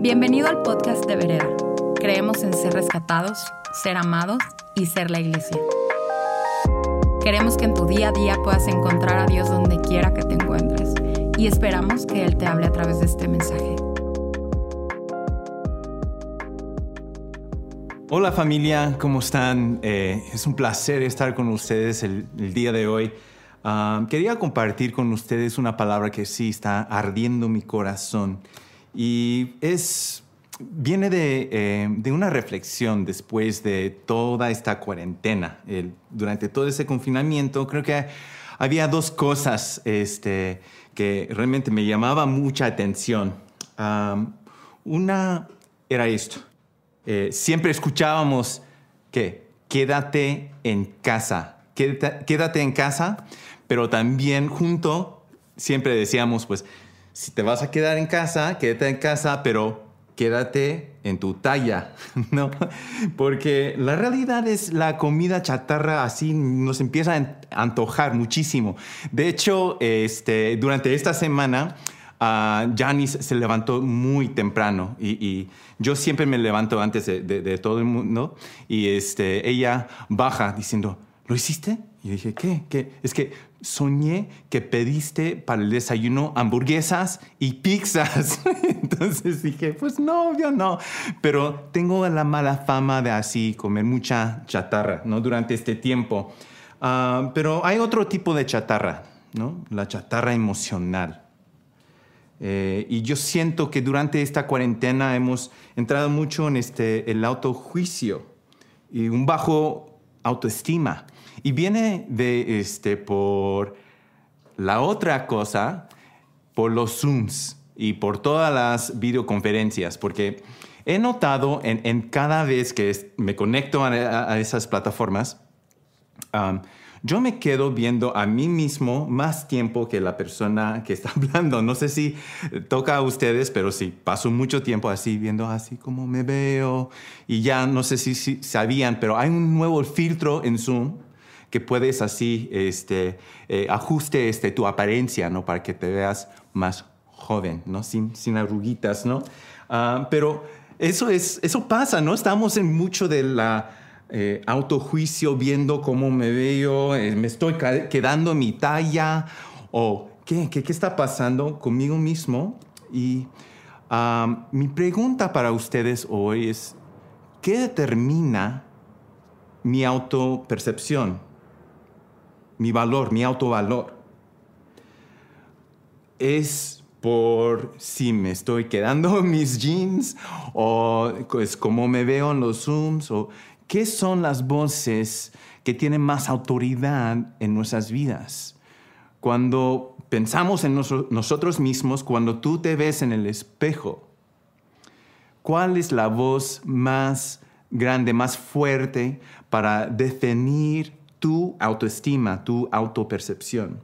Bienvenido al podcast de Vereda. Creemos en ser rescatados, ser amados y ser la iglesia. Queremos que en tu día a día puedas encontrar a Dios donde quiera que te encuentres y esperamos que Él te hable a través de este mensaje. Hola familia, ¿cómo están? Eh, es un placer estar con ustedes el, el día de hoy. Ah, quería compartir con ustedes una palabra que sí está ardiendo mi corazón y es viene de, eh, de, una reflexión después de toda esta cuarentena. Durante todo ese confinamiento, creo que había dos cosas este, que realmente me llamaba mucha atención. Una era esto. Eh, siempre escuchábamos que quédate en casa, quédate, quédate en casa, pero también junto siempre decíamos, pues, si te vas a quedar en casa, quédate en casa, pero quédate en tu talla, ¿no? Porque la realidad es la comida chatarra así nos empieza a antojar muchísimo. De hecho, este, durante esta semana, Janice se levantó muy temprano y, yo siempre me levanto antes de todo el mundo y este, ella baja diciendo, ¿lo hiciste? Y dije, ¿qué? ¿Qué? Es que soñé que pediste para el desayuno hamburguesas y pizzas. Entonces dije, pues no, yo no. Pero tengo la mala fama de así comer mucha chatarra, ¿no? Durante este tiempo. Uh, pero hay otro tipo de chatarra, ¿no? La chatarra emocional. Eh, y yo siento que durante esta cuarentena hemos entrado mucho en este, el autojuicio y un bajo autoestima. Y viene de este, por la otra cosa, por los Zooms y por todas las videoconferencias, porque he notado en, cada vez que me conecto a, esas plataformas, yo me quedo viendo a mí mismo más tiempo que la persona que está hablando. No sé si toca a ustedes, pero sí, paso mucho tiempo así, viendo así como me veo. Y ya no sé si, si sabían, pero hay un nuevo filtro en Zoom que puedes así este, eh, ajuste este, tu apariencia, ¿no? Para que te veas más joven, ¿no? Sin, sin arruguitas, ¿no? Uh, pero eso, es, eso pasa, ¿no? Estamos en mucho de la eh, autojuicio, viendo cómo me veo, eh, me estoy quedando en mi talla, o ¿qué, qué, qué está pasando conmigo mismo. Y uh, mi pregunta para ustedes hoy es, ¿qué determina mi autopercepción? Mi valor, mi autovalor. Es por si me estoy quedando mis jeans o es como me veo en los Zooms o qué son las voces que tienen más autoridad en nuestras vidas. Cuando pensamos en nosotros mismos, cuando tú te ves en el espejo, ¿cuál es la voz más grande, más fuerte para definir tu autoestima, tu autopercepción.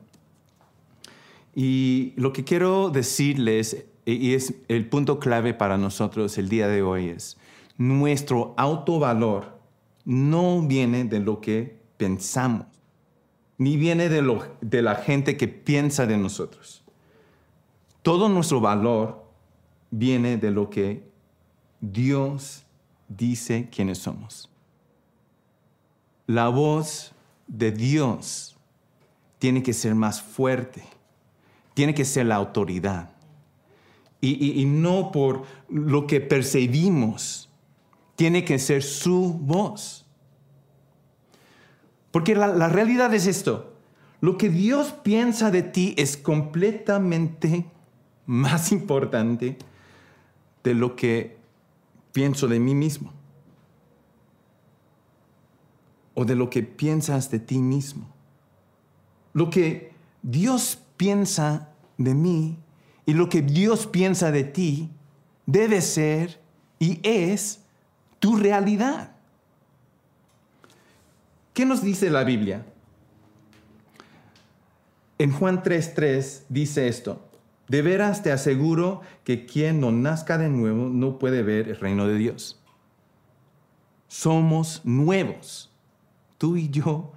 Y lo que quiero decirles, y es el punto clave para nosotros el día de hoy, es nuestro autovalor no viene de lo que pensamos, ni viene de, lo, de la gente que piensa de nosotros. Todo nuestro valor viene de lo que Dios dice quiénes somos. La voz de Dios tiene que ser más fuerte, tiene que ser la autoridad. Y, no por lo que percibimos, tiene que ser su voz. Porque la realidad es esto, lo que Dios piensa de ti es completamente más importante de lo que pienso de mí mismo o de lo que piensas de ti mismo. Lo que Dios piensa de mí y lo que Dios piensa de ti debe ser y es tu realidad. ¿Qué nos dice la Biblia? En Juan 3:3 dice esto, de veras te aseguro que quien no nazca de nuevo no puede ver el reino de Dios. Somos nuevos tú y yo,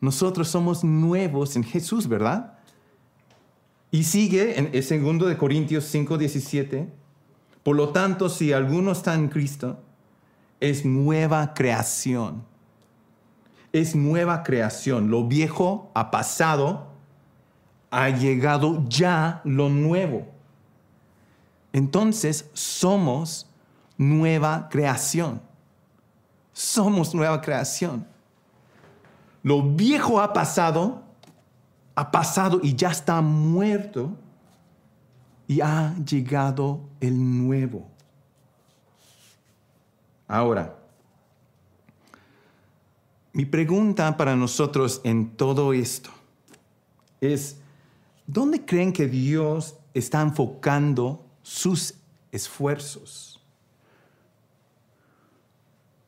nosotros somos nuevos en Jesús, ¿verdad? Y sigue en el segundo de Corintios 5, 17, Por lo tanto, si alguno está en Cristo, es nueva creación. Es nueva creación. Lo viejo ha pasado, ha llegado ya lo nuevo. Entonces somos nueva creación. Somos nueva creación. Lo viejo ha pasado, ha pasado y ya está muerto y ha llegado el nuevo. Ahora, mi pregunta para nosotros en todo esto es, ¿dónde creen que Dios está enfocando sus esfuerzos?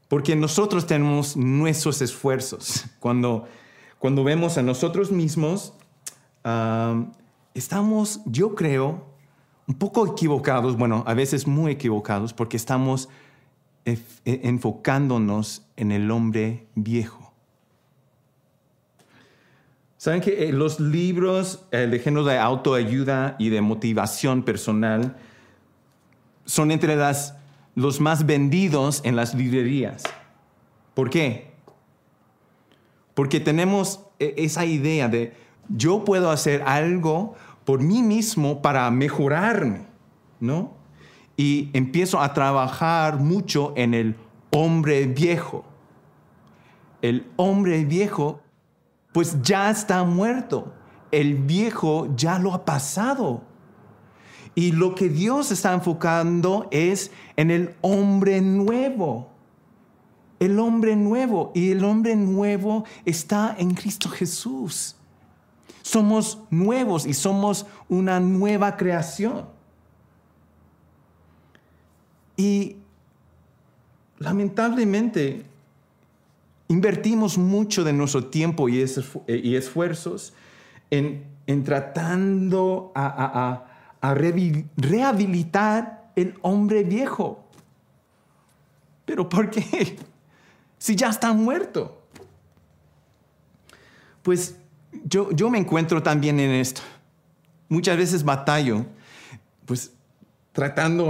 Porque nosotros tenemos nuestros esfuerzos. Cuando, cuando vemos a nosotros mismos, estamos, yo creo, un poco equivocados, bueno, a veces muy equivocados, porque estamos e, enfocándonos en el hombre viejo. Saben que eh, los libros de género de autoayuda y de motivación personal son entre las, los más vendidos en las librerías. ¿Por qué? Porque tenemos e, esa idea de yo puedo hacer algo por mí mismo para mejorarme, ¿no? Y empiezo a trabajar mucho en el hombre viejo. El hombre viejo, pues ya está muerto. El viejo ya lo ha pasado. Y lo que Dios está enfocando es en el hombre nuevo. El hombre nuevo. Y el hombre nuevo está en Cristo Jesús. Somos nuevos y somos una nueva creación. Y lamentablemente invertimos mucho de nuestro tiempo y, esfuerzos en, tratando a, rehabilitar el hombre viejo. ¿Pero por qué? Si ya está muerto. Pues yo, me encuentro también en esto. Muchas veces batallo, pues tratando,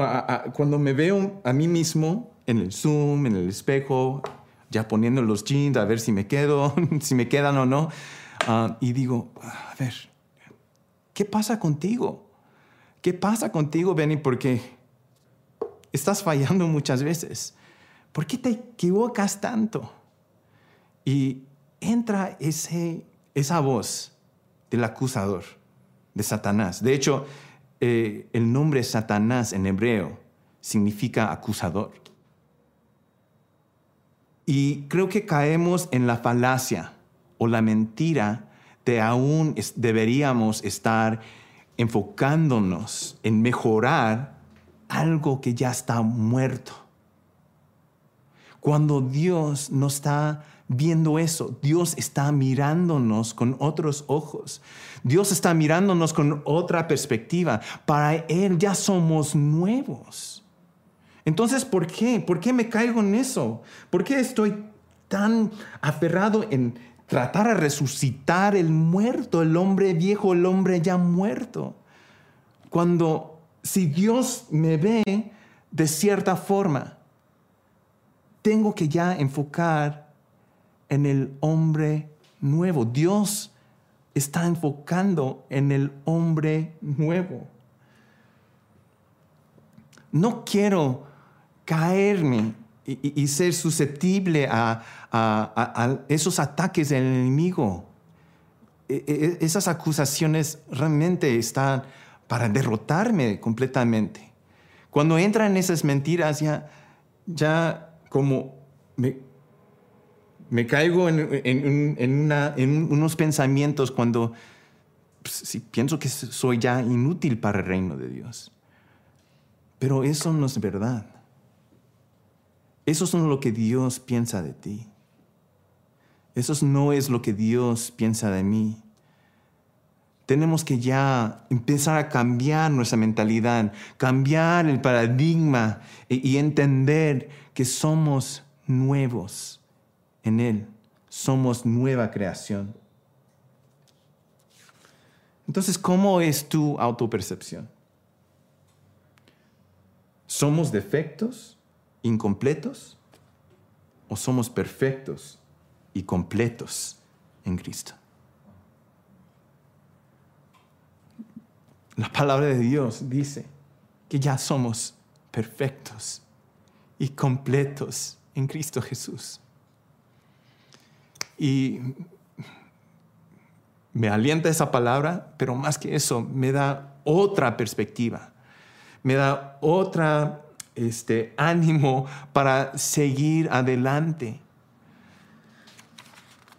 cuando me veo a mí mismo en el Zoom, en el espejo, ya poniendo los jeans a ver si me quedo, si me quedan o no, ah, y digo, a ver, ¿qué pasa contigo? ¿Qué pasa contigo, Benny? Porque estás fallando muchas veces. ¿Por qué te equivocas tanto? Y entra ese esa voz del acusador, de Satanás. De hecho, eh, el nombre Satanás en hebreo significa acusador. Y creo que caemos en la falacia o la mentira de aún deberíamos estar enfocándonos en mejorar algo que ya está muerto. Cuando Dios nos está viendo eso. Dios está mirándonos con otros ojos. Dios está mirándonos con otra perspectiva. Para Él ya somos nuevos. Entonces, ¿por qué? ¿Por qué me caigo en eso? ¿Por qué estoy tan aferrado en tratar a resucitar el muerto, el hombre viejo, el hombre ya muerto? Cuando si Dios me ve de cierta forma, tengo que ya enfocar en el hombre nuevo. Dios está enfocando en el hombre nuevo. No quiero caerme y, ser susceptible a, esos ataques del enemigo. E, e, esas acusaciones realmente están para derrotarme completamente. Cuando entran en esas mentiras, ya, ya como me, me caigo en, unos pensamientos cuando pues, si pienso que soy ya inútil para el reino de Dios. Pero eso no es verdad. Eso es lo que Dios piensa de ti. Eso no es lo que Dios piensa de mí. Tenemos que ya empezar a cambiar nuestra mentalidad, cambiar el paradigma y entender que somos nuevos en Él. Somos nueva creación. Entonces, ¿cómo es tu autopercepción? ¿Somos defectos, incompletos? ¿O somos perfectos y completos en Cristo? La palabra de Dios dice que ya somos perfectos y completos en Cristo Jesús. Y me alienta esa palabra, pero más que eso, me da otra perspectiva, me da otra este, ánimo para seguir adelante.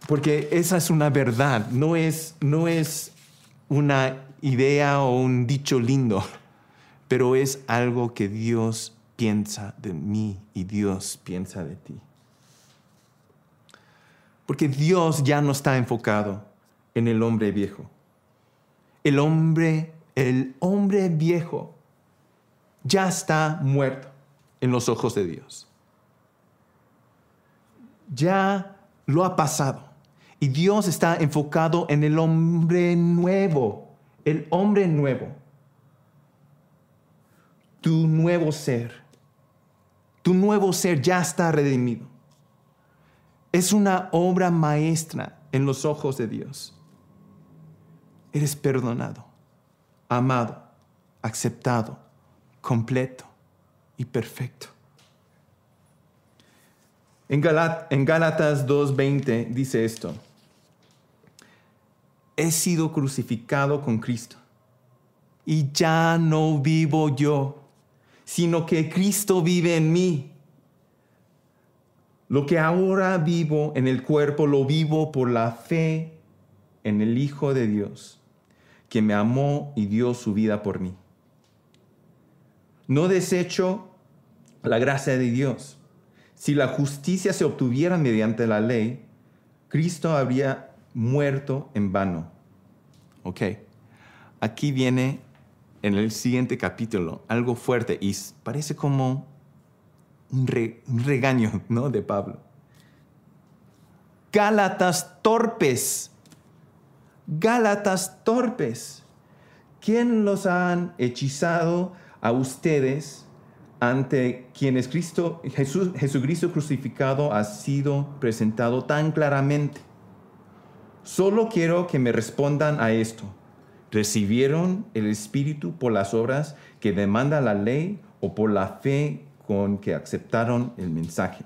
Porque esa es una verdad, no es, no es una idea o un dicho lindo, pero es algo que Dios piensa de mí y Dios piensa de ti. Porque Dios ya no está enfocado en el hombre viejo. El hombre, el hombre viejo ya está muerto en los ojos de Dios. Ya lo ha pasado. Y Dios está enfocado en el hombre nuevo, el hombre nuevo. Tu nuevo ser tu nuevo ser ya está redimido. Es una obra maestra en los ojos de Dios. Eres perdonado, amado, aceptado, completo y perfecto. En, en Gálatas 2.20 dice esto. He sido crucificado con Cristo y ya no vivo yo sino que Cristo vive en mí. Lo que ahora vivo en el cuerpo lo vivo por la fe en el Hijo de Dios, que me amó y dio su vida por mí. No desecho la gracia de Dios. Si la justicia se obtuviera mediante la ley, Cristo habría muerto en vano. Ok, aquí viene en el siguiente capítulo algo fuerte y parece como un, regaño ¿no? de Pablo. Gálatas torpes, Gálatas torpes. ¿Quién los han hechizado a ustedes ante quienes Cristo, Jesús, Jesucristo crucificado ha sido presentado tan claramente? Solo quiero que me respondan a esto recibieron el Espíritu por las obras que demanda la ley o por la fe con que aceptaron el mensaje.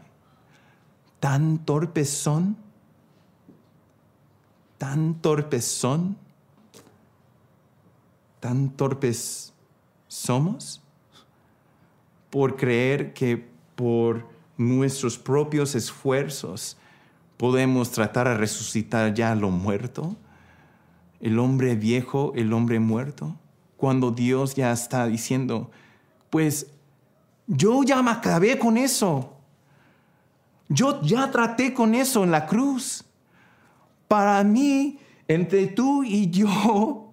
¿Tan torpes son? ¿Tan torpes son? ¿Tan torpes somos? Por creer que por nuestros propios esfuerzos podemos tratar de resucitar ya lo muerto el hombre viejo, el hombre muerto, cuando Dios ya está diciendo, pues yo ya me acabé con eso. Yo ya traté con eso en la cruz. Para mí, entre tú y yo,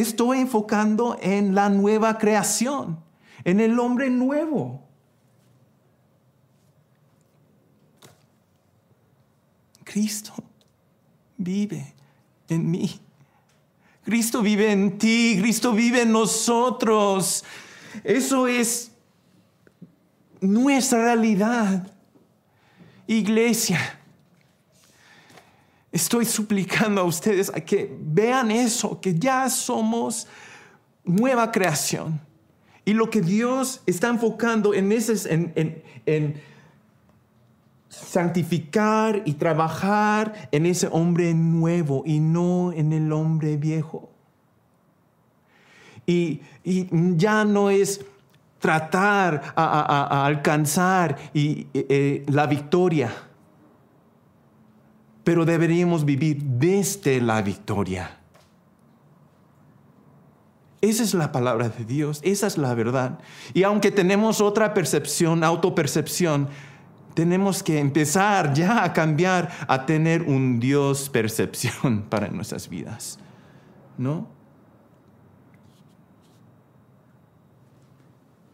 estoy enfocando en la nueva creación, en el hombre nuevo. Cristo vive en mí. Cristo vive en ti, Cristo vive en nosotros. Eso es nuestra realidad. Iglesia, estoy suplicando a ustedes a que vean eso, que ya somos nueva creación. Y lo que Dios está enfocando en, ese, en, en santificar y trabajar en ese hombre nuevo y no en el hombre viejo. Y, ya no es tratar a, alcanzar y, eh, la victoria, pero deberíamos vivir desde la victoria. Esa es la palabra de Dios, esa es la verdad. Y aunque tenemos otra percepción, autopercepción, tenemos que empezar ya a cambiar a tener un Dios percepción para nuestras vidas. ¿No?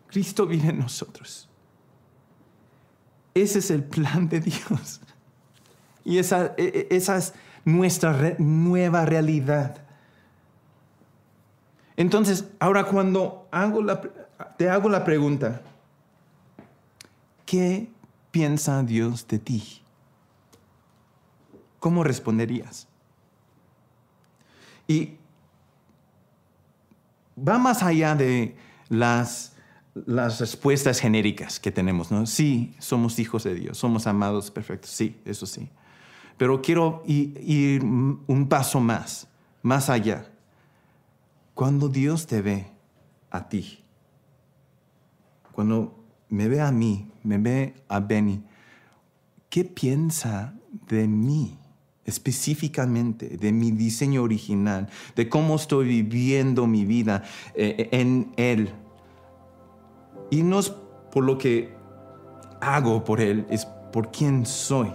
Cristo vive en nosotros. Ese es el plan de Dios. Y esa, e, e, esa es nuestra nueva realidad. Entonces, ahora cuando te hago la pregunta, ¿qué piensa Dios de ti? ¿Cómo responderías? Y va más allá de las, las respuestas genéricas que tenemos, ¿no? Sí, somos hijos de Dios, somos amados perfectos, sí, eso sí. Pero quiero ir un paso más, más allá. Cuando Dios te ve a ti, cuando me ve a mí, me ve a Benny, ¿qué piensa de mí? específicamente de mi diseño original, de cómo estoy viviendo mi vida eh, en Él. Y no es por lo que hago por Él, es por quién soy.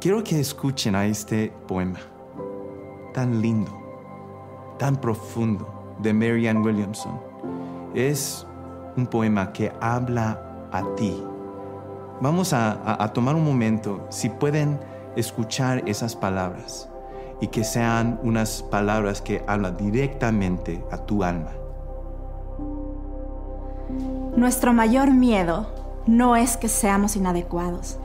Quiero que escuchen a este poema tan lindo, tan profundo de Marianne Williamson. Es un poema que habla a ti Vamos a, tomar un momento, si pueden escuchar esas palabras y que sean unas palabras que hablan directamente a tu alma. Nuestro mayor miedo no es que seamos inadecuados.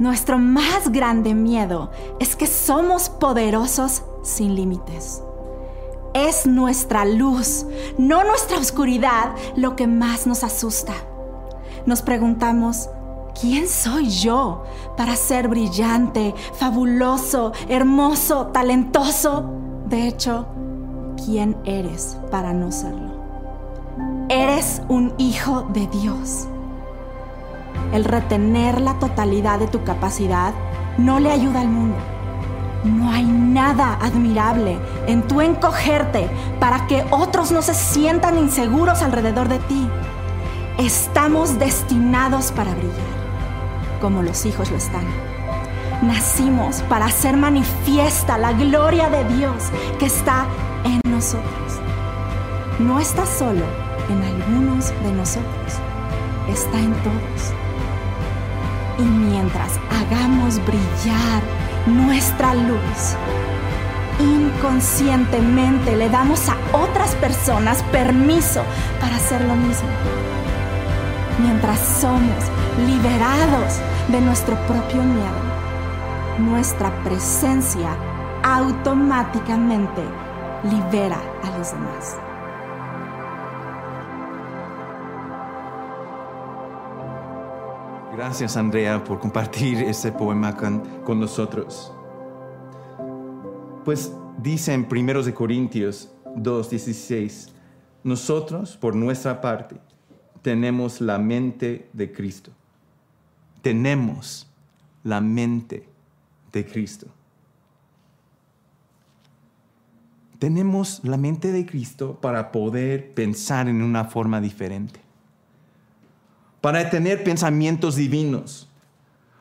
Nuestro más grande miedo es que somos poderosos sin límites. Es nuestra luz, no nuestra oscuridad, lo que más nos asusta. Nos preguntamos, ¿Quién soy yo para ser brillante, fabuloso, hermoso, talentoso? De hecho, ¿quién eres para no serlo? Eres un hijo de Dios. El retener la totalidad de tu capacidad no le ayuda al mundo. No hay nada admirable en tu encogerte para que otros no se sientan inseguros alrededor de ti. Estamos destinados para brillar como los hijos lo están. Nacimos para hacer manifiesta la gloria de Dios que está en nosotros. No está solo en algunos de nosotros, está en todos. Y mientras hagamos brillar nuestra luz, inconscientemente le damos a otras personas permiso para hacer lo mismo. Mientras somos liberados de nuestro propio miedo, nuestra presencia automáticamente libera a los demás. Gracias Andrea por compartir ese poema con, con nosotros. Pues dice en 1 Corintios 2:16, nosotros por nuestra parte tenemos la mente de Cristo tenemos la mente de Cristo. Tenemos la mente de Cristo para poder pensar en una forma diferente, para tener pensamientos divinos,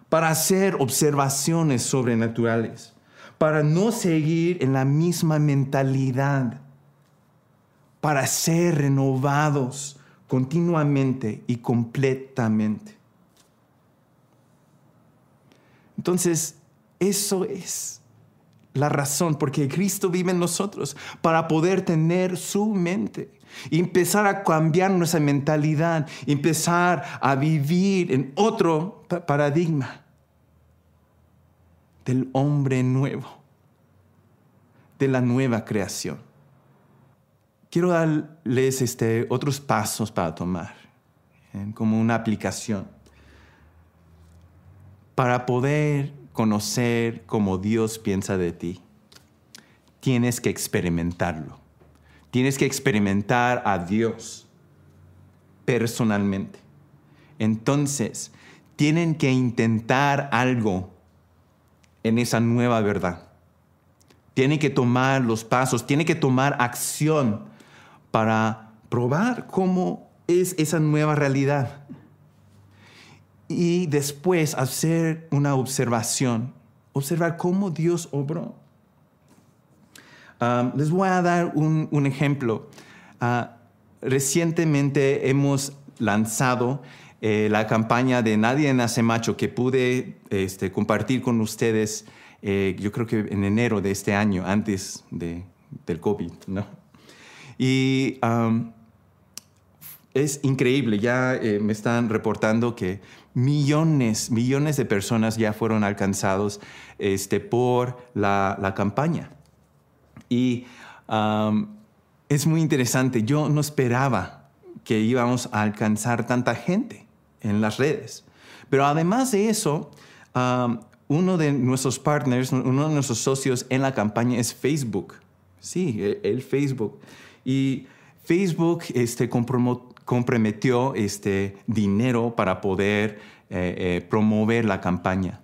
para hacer observaciones sobrenaturales, para no seguir en la misma mentalidad, para ser renovados continuamente y completamente. Entonces, eso es la razón porque Cristo vive en nosotros para poder tener su mente empezar a cambiar nuestra mentalidad, empezar a vivir en otro paradigma del hombre nuevo, de la nueva creación. Quiero darles este, otros pasos para tomar, como una aplicación para poder conocer cómo Dios piensa de ti, tienes que experimentarlo. Tienes que experimentar a Dios personalmente. Entonces, tienen que intentar algo en esa nueva verdad. Tienen que tomar los pasos, tienen que tomar acción para probar cómo es esa nueva realidad y después hacer una observación, observar cómo Dios obró. Les voy a dar un, ejemplo. Ah, recientemente hemos lanzado eh, la campaña de Nadie nace macho que pude este, compartir con ustedes, eh, yo creo que en enero de este año, antes de, del COVID, ¿no? Y es increíble. Ya eh, me están reportando que millones, millones de personas ya fueron alcanzados este, por la, campaña. Y es muy interesante. Yo no esperaba que íbamos a alcanzar tanta gente en las redes. Pero además de eso, uno de nuestros partners, uno de nuestros socios en la campaña es Facebook. Sí, e, el, Facebook. Y Facebook este, comprometió este, dinero para poder eh, eh, promover la campaña.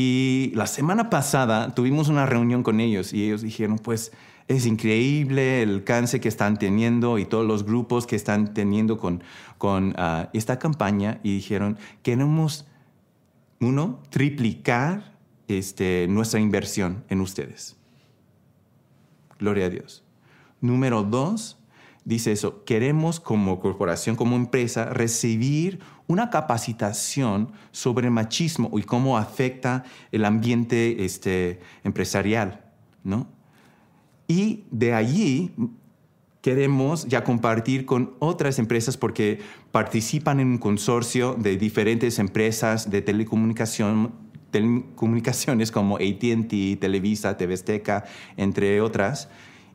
Y la semana pasada tuvimos una reunión con ellos y ellos dijeron, pues es increíble el alcance que están teniendo y todos los grupos que están teniendo con, con ah, esta campaña y dijeron, queremos uno, triplicar este, nuestra inversión en ustedes. Gloria a Dios. Número dos, dice eso, queremos como corporación, como empresa, recibir una capacitación sobre machismo y cómo afecta el ambiente este, empresarial, ¿no? Y de allí queremos ya compartir con otras empresas porque participan en un consorcio de diferentes empresas de telecomunicación, telecomunicaciones como ATT, Televisa, TV entre otras,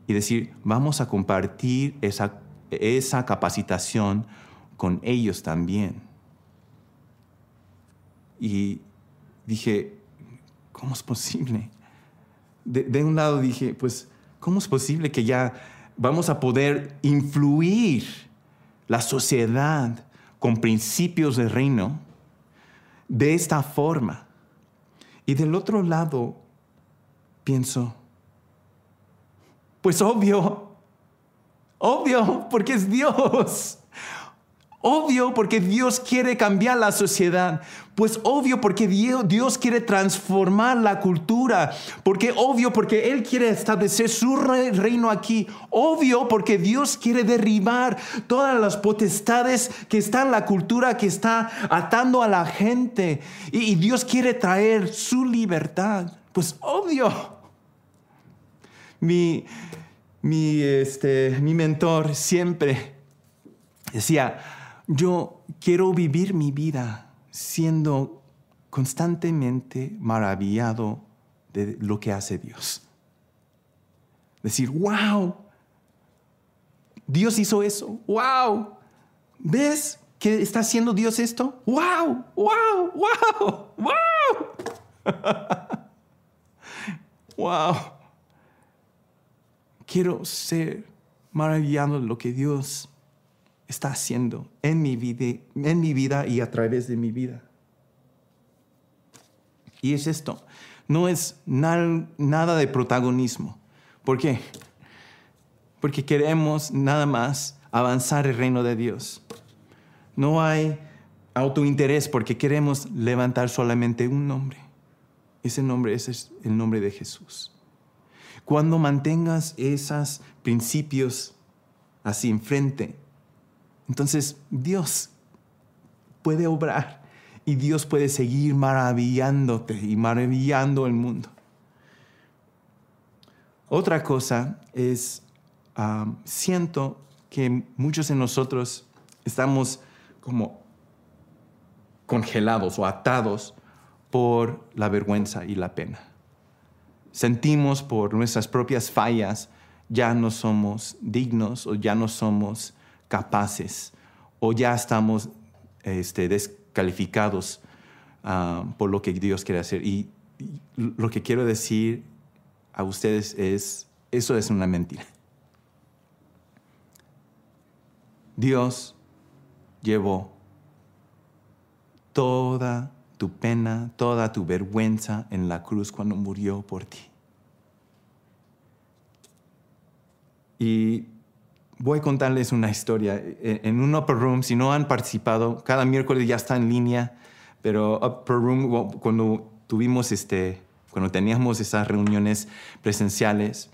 y decir, vamos a compartir esa, esa capacitación con ellos también. Y dije, ¿cómo es posible? De, un lado dije, pues, ¿cómo es posible que ya vamos a poder influir la sociedad con principios de reino de esta forma. Y del otro lado, pienso, pues obvio, obvio, porque es Dios. Obvio porque Dios quiere cambiar la sociedad. Pues obvio porque Dios quiere transformar la cultura. Porque obvio porque Él quiere establecer su reino aquí. Obvio porque Dios quiere derribar todas las potestades que están en la cultura, que está atando a la gente. Y, Dios quiere traer su libertad. Pues obvio. Mi, mi, este, mi mentor siempre decía, yo quiero vivir mi vida siendo constantemente maravillado de lo que hace Dios. Decir, wow, Dios hizo eso, wow, ¿ves que está haciendo Dios esto? Wow, wow, wow, wow. wow. Quiero ser maravillado de lo que Dios está haciendo en mi vida, en mi vida y a través de mi vida. Y es esto, no es nada de protagonismo. ¿Por qué? Porque queremos nada más avanzar el reino de Dios. No hay autointerés porque queremos levantar solamente un nombre. Ese nombre es el nombre de Jesús. Cuando mantengas esos principios así enfrente, entonces Dios puede obrar y Dios puede seguir maravillándote y maravillando el mundo. Otra cosa es, siento que muchos de nosotros estamos como congelados o atados por la vergüenza y la pena. Sentimos por nuestras propias fallas, ya no somos dignos o ya no somos capaces o ya estamos este, descalificados ah, por lo que Dios quiere hacer. Y, lo que quiero decir a ustedes es, eso es una mentira. Dios llevó toda tu pena, toda tu vergüenza en la cruz cuando murió por ti. Y voy a contarles una historia. E, en un upper room, si no han participado, cada miércoles ya está en línea, pero upper room, cuando tuvimos este, cuando teníamos esas reuniones presenciales,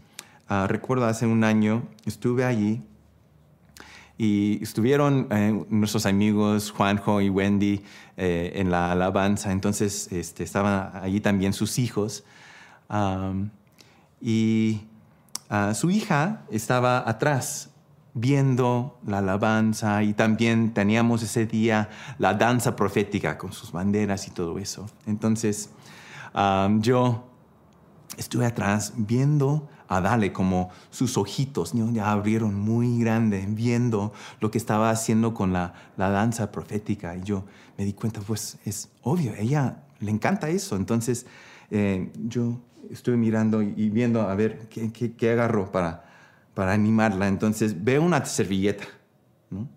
uh, recuerdo hace un año, estuve allí y estuvieron eh, nuestros amigos Juanjo y Wendy eh, en la alabanza, entonces este, estaban allí también sus hijos. Um, y uh, su hija estaba atrás viendo la alabanza y también teníamos ese día la danza profética con sus banderas y todo eso. Entonces yo estuve atrás viendo a Dale como sus ojitos ya abrieron muy grande viendo lo que estaba haciendo con la, la danza profética y yo me di cuenta pues es obvio, ella le encanta eso. Entonces eh, yo estuve mirando y viendo a ver qué, qué, qué agarró para para animarla. Entonces veo una servilleta, ¿no?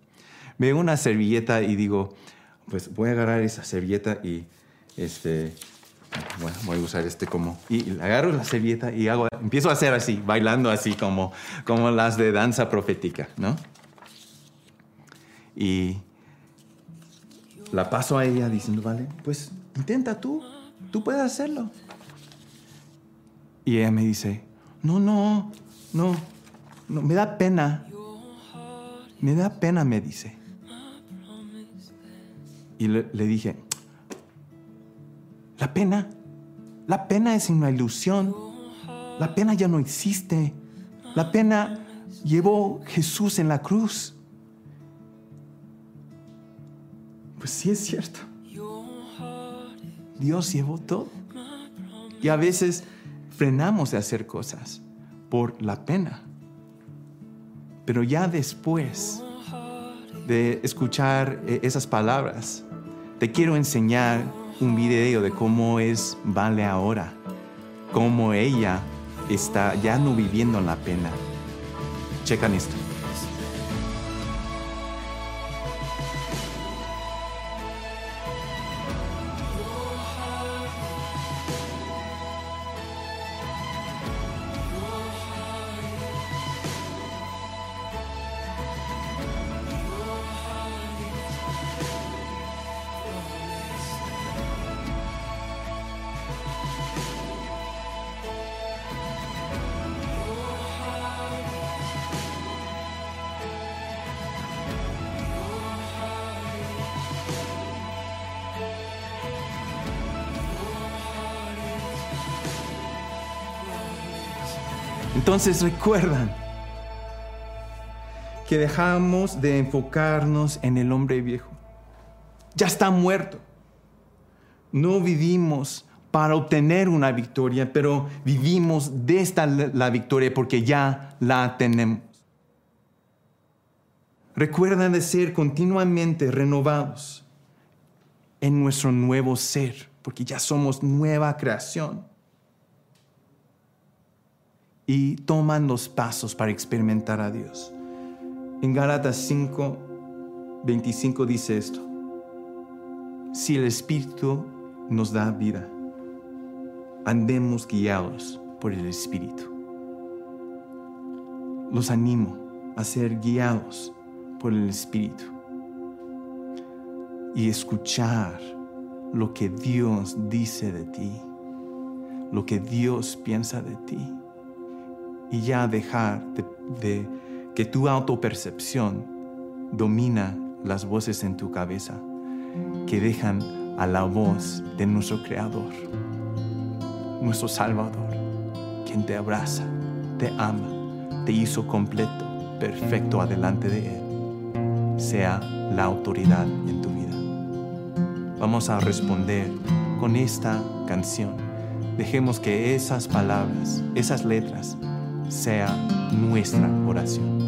Veo una servilleta y digo, pues voy a agarrar esa servilleta y este, voy a usar este como, y agarro la servilleta y hago, empiezo a hacer así, bailando así como, como las de danza profética, ¿no? Y la paso a ella diciendo, vale, pues intenta tú, tú puedes hacerlo. Y ella me dice, no, no, no, no, me da pena. Me da pena, me dice. Y le, dije, la pena, la pena es una ilusión. La pena ya no existe. La pena llevó Jesús en la cruz. Pues sí es cierto. Dios llevó todo. Y a veces frenamos de hacer cosas por la pena. Pero ya después de escuchar eh, esas palabras, te quiero enseñar un video de cómo es Vale ahora, cómo ella está ya no viviendo la pena. Checan esto. Entonces recuerdan que dejamos de enfocarnos en el hombre viejo. Ya está muerto. No vivimos para obtener una victoria, pero vivimos de esta la victoria porque ya la tenemos. Recuerdan de ser continuamente renovados en nuestro nuevo ser, porque ya somos nueva creación y toman los pasos para experimentar a Dios. En Gálatas 5, 25 dice esto. Si el Espíritu nos da vida, andemos guiados por el Espíritu. Los animo a ser guiados por el Espíritu y escuchar lo que Dios dice de ti, lo que Dios piensa de ti y ya dejar de, que tu autopercepción domina las voces en tu cabeza que dejan a la voz de nuestro Creador, nuestro Salvador, quien te abraza, te ama, te hizo completo, perfecto adelante de Él, sea la autoridad en tu vida. Vamos a responder con esta canción. Dejemos que esas palabras, esas letras, sea nuestra oración.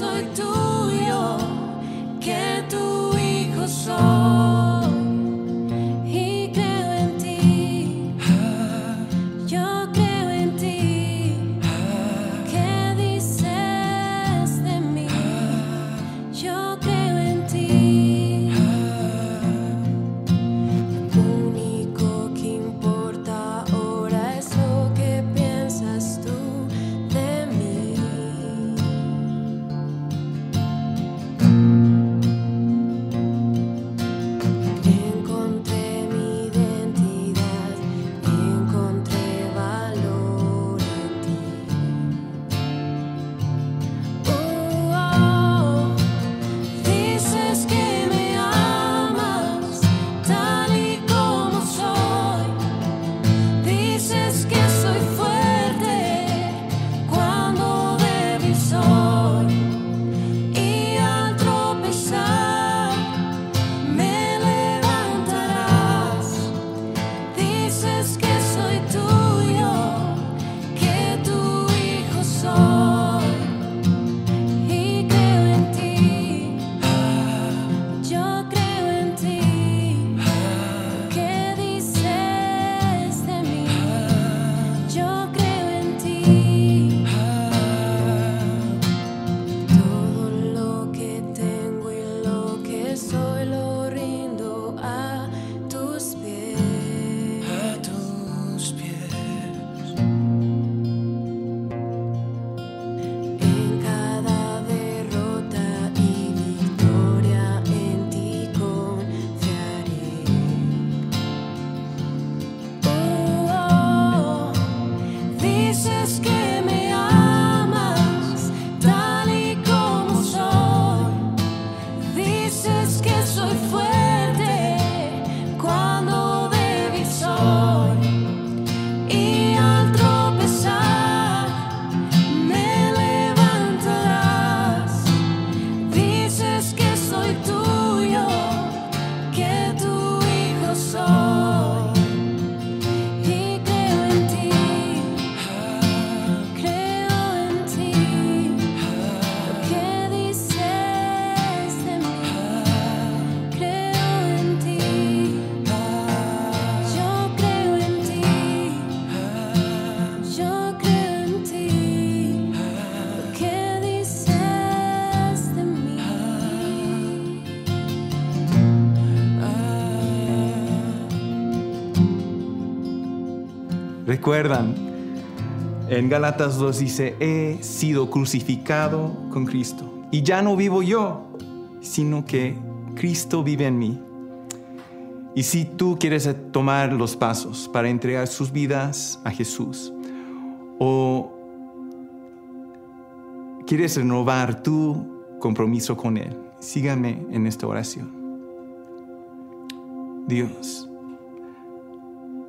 soy tú. Galatas 2 dice, he sido crucificado con Cristo. Y ya no vivo yo, sino que Cristo vive en mí. Y si tú quieres tomar los pasos para entregar sus vidas a Jesús, o quieres renovar tu compromiso con Él, sígame en esta oración. Dios,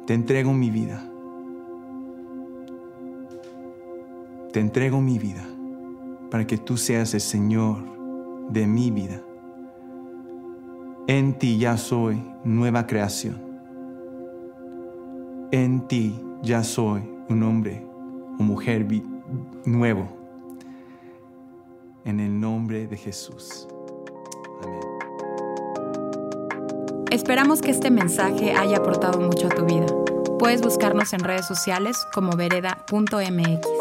te entrego mi vida. Te entrego mi vida para que tú seas el Señor de mi vida. En ti ya soy nueva creación. En ti ya soy un hombre o mujer nuevo. En el nombre de Jesús. Amén. Esperamos que este mensaje haya aportado mucho a tu vida. Puedes buscarnos en redes sociales como vereda.mx.